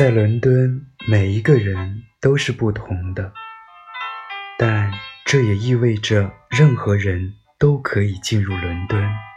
在伦敦每一个人都是不同的但这也意味着任何人都可以进入伦敦。